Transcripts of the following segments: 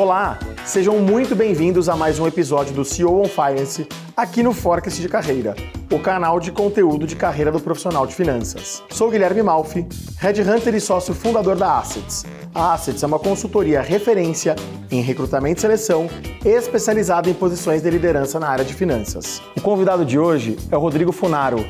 Olá, sejam muito bem-vindos a mais um episódio do CEO on Finance aqui no Forecast de Carreira, o canal de conteúdo de carreira do profissional de finanças. Sou Guilherme Malfi, headhunter e sócio fundador da Assets. A Assets é uma consultoria referência em recrutamento e seleção especializada em posições de liderança na área de finanças. O convidado de hoje é o Rodrigo Funaro,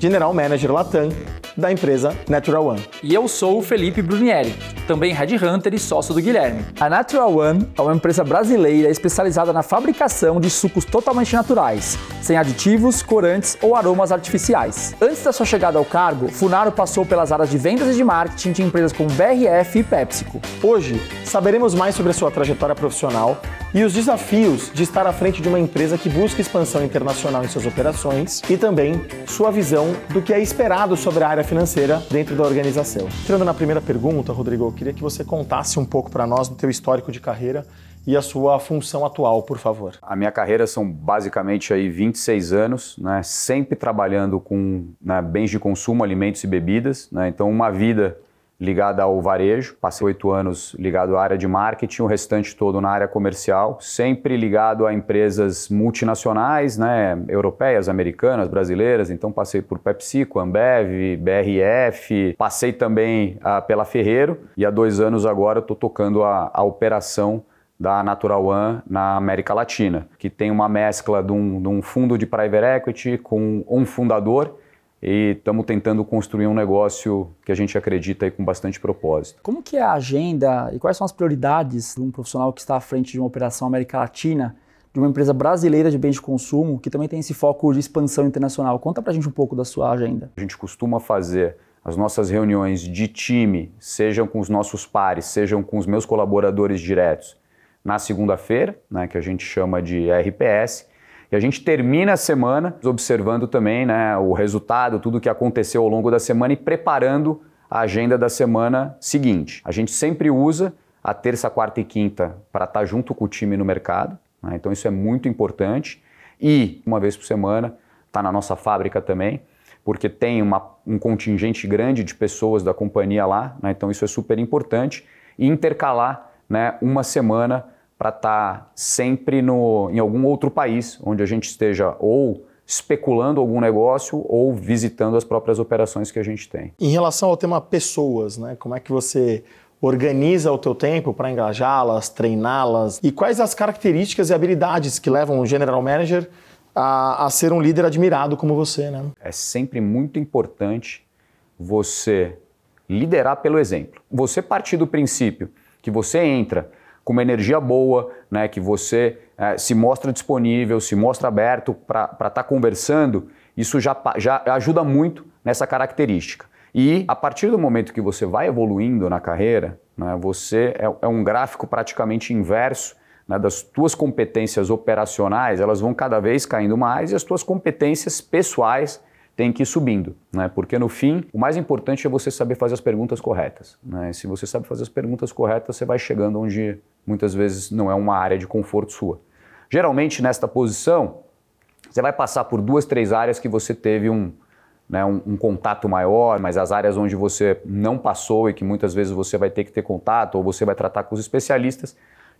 General Manager Latam da empresa Natural One. E eu sou o Felipe Brunieri, também Headhunter e sócio do Guilherme. A Natural One é uma empresa brasileira especializada na fabricação de sucos totalmente naturais, sem aditivos, corantes ou aromas artificiais. Antes da sua chegada ao cargo, Funaro passou pelas áreas de vendas e de marketing de empresas como BRF e PepsiCo. Hoje, saberemos mais sobre a sua trajetória profissional e os desafios de estar à frente de uma empresa que busca expansão internacional em suas operações e também sua visão do que é esperado sobre a área financeira dentro da organização. Entrando na primeira pergunta, Rodrigo, eu queria que você contasse um pouco para nós do teu histórico de carreira e a sua função atual, por favor. A minha carreira são basicamente aí 26 anos, né, sempre trabalhando com né, bens de consumo, alimentos e bebidas, né, então uma vida ligada ao varejo, passei oito anos ligado à área de marketing, o restante todo na área comercial, sempre ligado a empresas multinacionais, né, europeias, americanas, brasileiras, então passei por PepsiCo, Ambev, BRF, passei também uh, pela Ferreiro. E há dois anos agora estou tocando a, a operação da Natural One na América Latina, que tem uma mescla de um, de um fundo de private equity com um fundador e estamos tentando construir um negócio que a gente acredita aí com bastante propósito. Como que é a agenda e quais são as prioridades de um profissional que está à frente de uma operação América Latina, de uma empresa brasileira de bens de consumo, que também tem esse foco de expansão internacional? Conta pra gente um pouco da sua agenda. A gente costuma fazer as nossas reuniões de time, sejam com os nossos pares, sejam com os meus colaboradores diretos, na segunda-feira, né, que a gente chama de RPS, e a gente termina a semana observando também né, o resultado, tudo o que aconteceu ao longo da semana e preparando a agenda da semana seguinte. A gente sempre usa a terça, quarta e quinta para estar tá junto com o time no mercado, né, então isso é muito importante. E uma vez por semana, está na nossa fábrica também, porque tem uma, um contingente grande de pessoas da companhia lá, né, então isso é super importante. E intercalar né, uma semana para estar tá sempre no, em algum outro país onde a gente esteja ou especulando algum negócio ou visitando as próprias operações que a gente tem. Em relação ao tema pessoas, né? Como é que você organiza o teu tempo para engajá-las, treiná-las? E quais as características e habilidades que levam um general manager a, a ser um líder admirado como você, né? É sempre muito importante você liderar pelo exemplo. Você partir do princípio que você entra com uma energia boa, né, que você é, se mostra disponível, se mostra aberto para estar tá conversando, isso já, já ajuda muito nessa característica. E a partir do momento que você vai evoluindo na carreira, né, você é, é, um gráfico praticamente inverso né, das tuas competências operacionais, elas vão cada vez caindo mais e as tuas competências pessoais tem que ir subindo, né? Porque no fim, o mais importante é você saber fazer as perguntas corretas, né? Se você sabe fazer as perguntas corretas, você vai chegando onde muitas vezes não é uma área de conforto sua. Geralmente nesta posição, você vai passar por duas, três áreas que você teve um, né, um, um, contato maior, mas as áreas onde você não passou e que muitas vezes você vai ter que ter contato ou você vai tratar com os especialistas,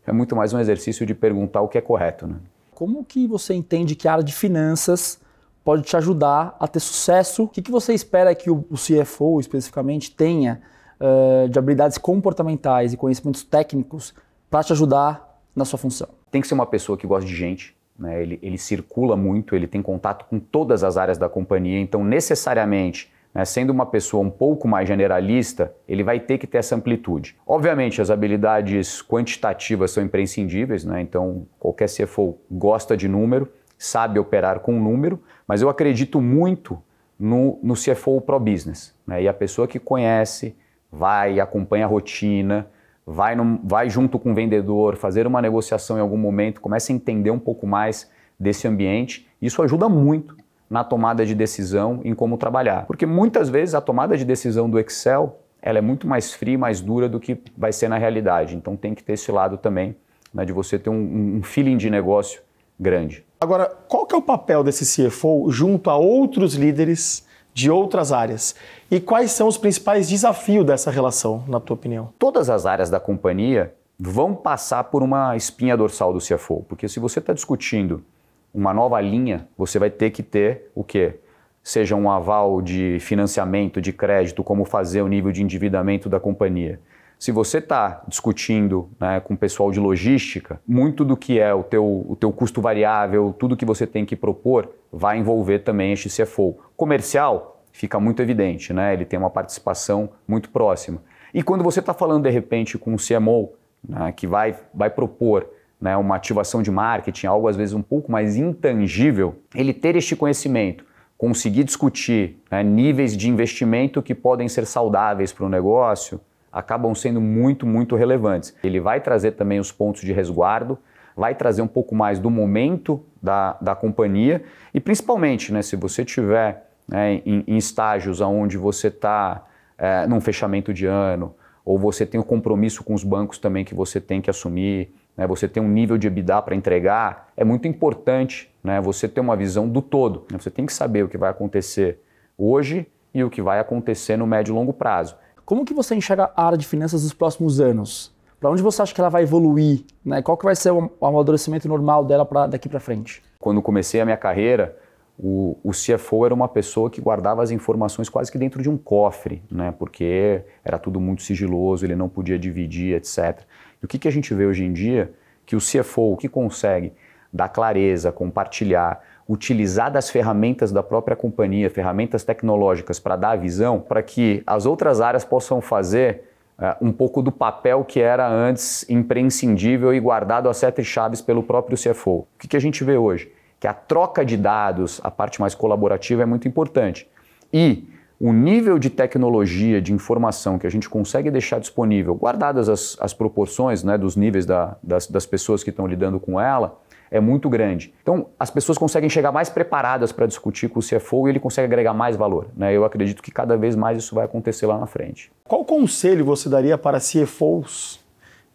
é muito mais um exercício de perguntar o que é correto. Né? Como que você entende que a área de finanças pode te ajudar a ter sucesso. O que, que você espera que o, o CFO especificamente tenha uh, de habilidades comportamentais e conhecimentos técnicos para te ajudar na sua função? Tem que ser uma pessoa que gosta de gente, né? ele, ele circula muito, ele tem contato com todas as áreas da companhia, então necessariamente né, sendo uma pessoa um pouco mais generalista, ele vai ter que ter essa amplitude. Obviamente, as habilidades quantitativas são imprescindíveis, né, então qualquer CFO gosta de número, sabe operar com número, mas eu acredito muito no, no CFO Pro Business. Né? E a pessoa que conhece, vai, acompanha a rotina, vai, vai junto com o vendedor, fazer uma negociação em algum momento, começa a entender um pouco mais desse ambiente. Isso ajuda muito na tomada de decisão em como trabalhar. Porque muitas vezes a tomada de decisão do Excel ela é muito mais fria mais dura do que vai ser na realidade. Então tem que ter esse lado também, né, de você ter um, um feeling de negócio grande. Agora, qual que é o papel desse CFO junto a outros líderes de outras áreas? E quais são os principais desafios dessa relação, na tua opinião? Todas as áreas da companhia vão passar por uma espinha dorsal do CFO, porque se você está discutindo uma nova linha, você vai ter que ter o quê? Seja um aval de financiamento, de crédito, como fazer o nível de endividamento da companhia. Se você está discutindo né, com o pessoal de logística, muito do que é o teu, o teu custo variável, tudo que você tem que propor, vai envolver também este CFO. Comercial, fica muito evidente, né? ele tem uma participação muito próxima. E quando você está falando, de repente, com um CMO, né, que vai, vai propor né, uma ativação de marketing, algo às vezes um pouco mais intangível, ele ter este conhecimento, conseguir discutir né, níveis de investimento que podem ser saudáveis para o negócio, acabam sendo muito, muito relevantes. Ele vai trazer também os pontos de resguardo, vai trazer um pouco mais do momento da, da companhia e principalmente, né, se você tiver né, em, em, estágios onde você está é, num fechamento de ano ou você tem um compromisso com os bancos também que você tem que assumir, né, você tem um nível de EBITDA para entregar, é muito importante né, você ter uma visão do todo. Né, você tem que saber o que vai acontecer hoje e o que vai acontecer no médio e longo prazo. Como que você enxerga a área de finanças nos próximos anos? Para onde você acha que ela vai evoluir? Né? Qual que vai ser o amadurecimento normal dela pra, daqui para frente? Quando comecei a minha carreira, o, o, CFO era uma pessoa que guardava as informações quase que dentro de um cofre, né? porque era tudo muito sigiloso, ele não podia dividir, etc. E o que, que a gente vê hoje em dia? Que o CFO, o que consegue dar clareza, compartilhar, utilizar das ferramentas da própria companhia, ferramentas tecnológicas para dar a visão, para que as outras áreas possam fazer uh, um pouco do papel que era antes imprescindível e guardado a sete chaves pelo próprio CFO. O que, que a gente vê hoje? Que a troca de dados, a parte mais colaborativa, é muito importante. E o nível de tecnologia, de informação que a gente consegue deixar disponível, guardadas as, as proporções né, dos níveis da, das, das pessoas que estão lidando com ela, é muito grande. Então, as pessoas conseguem chegar mais preparadas para discutir com o CFO e ele consegue agregar mais valor. Né? Eu acredito que cada vez mais isso vai acontecer lá na frente. Qual conselho você daria para CFOs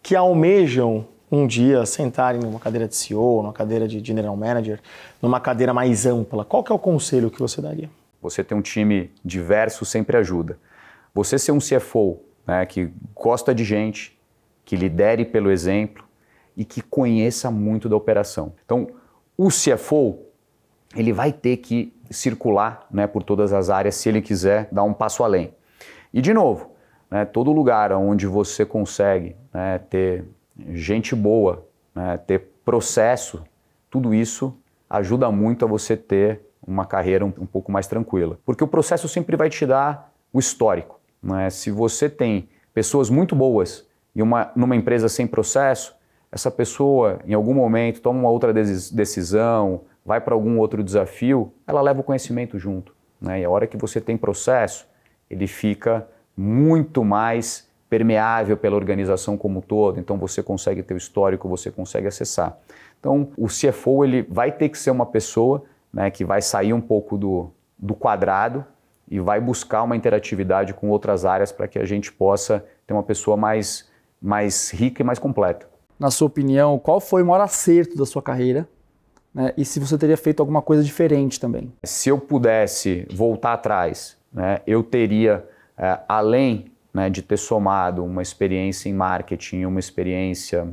que almejam um dia sentarem numa cadeira de CEO, numa cadeira de General Manager, numa cadeira mais ampla? Qual é o conselho que você daria? Você ter um time diverso sempre ajuda. Você ser um CFO né, que gosta de gente, que lidere pelo exemplo, e que conheça muito da operação. Então, o CFO ele vai ter que circular né, por todas as áreas se ele quiser dar um passo além. E de novo, né, todo lugar onde você consegue né, ter gente boa, né, ter processo, tudo isso ajuda muito a você ter uma carreira um, um, pouco mais tranquila. Porque o processo sempre vai te dar o histórico. Né? Se você tem pessoas muito boas e uma, numa empresa sem processo, essa pessoa, em algum momento, toma uma outra decisão, vai para algum outro desafio, ela leva o conhecimento junto. Né? E a hora que você tem processo, ele fica muito mais permeável pela organização como um todo, então você consegue ter o histórico, você consegue acessar. Então, o CFO ele vai ter que ser uma pessoa né, que vai sair um pouco do, do quadrado e vai buscar uma interatividade com outras áreas para que a gente possa ter uma pessoa mais, mais rica e mais completa na sua opinião, qual foi o maior acerto da sua carreira? Né? E se você teria feito alguma coisa diferente também? Se eu pudesse voltar atrás, né, eu teria, é, além né, de ter somado uma experiência em marketing, uma experiência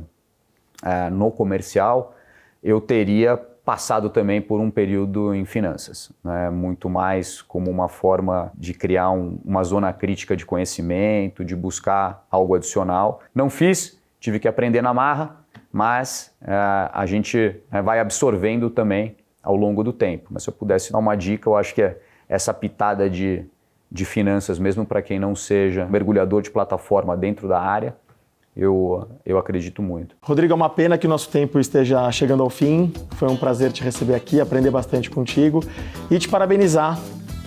é, no comercial, eu teria passado também por um período em finanças, né? muito mais como uma forma de criar um, uma zona crítica de conhecimento, de buscar algo adicional. Não fiz, tive que aprender na marra, mas uh, a gente uh, vai absorvendo também ao longo do tempo. Mas se eu pudesse dar uma dica, eu acho que é essa pitada de, de finanças, mesmo para quem não seja mergulhador de plataforma dentro da área, eu, eu acredito muito. Rodrigo, é uma pena que o nosso tempo esteja chegando ao fim. Foi um prazer te receber aqui, aprender bastante contigo e te parabenizar,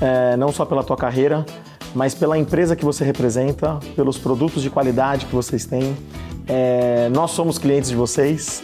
é, não só pela tua carreira, mas pela empresa que você representa, pelos produtos de qualidade que vocês têm é, nós somos clientes de vocês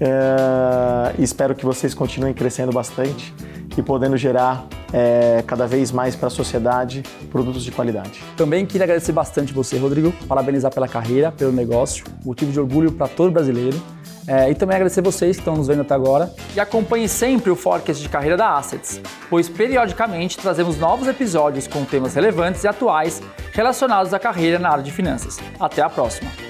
é, espero que vocês continuem crescendo bastante e podendo gerar é, cada vez mais para a sociedade produtos de qualidade. Também queria agradecer bastante você, Rodrigo, parabenizar pela carreira, pelo negócio, motivo de orgulho para todo brasileiro. É, e também agradecer vocês que estão nos vendo até agora. E acompanhe sempre o Forecast de Carreira da Assets, pois periodicamente trazemos novos episódios com temas relevantes e atuais relacionados à carreira na área de finanças. Até a próxima!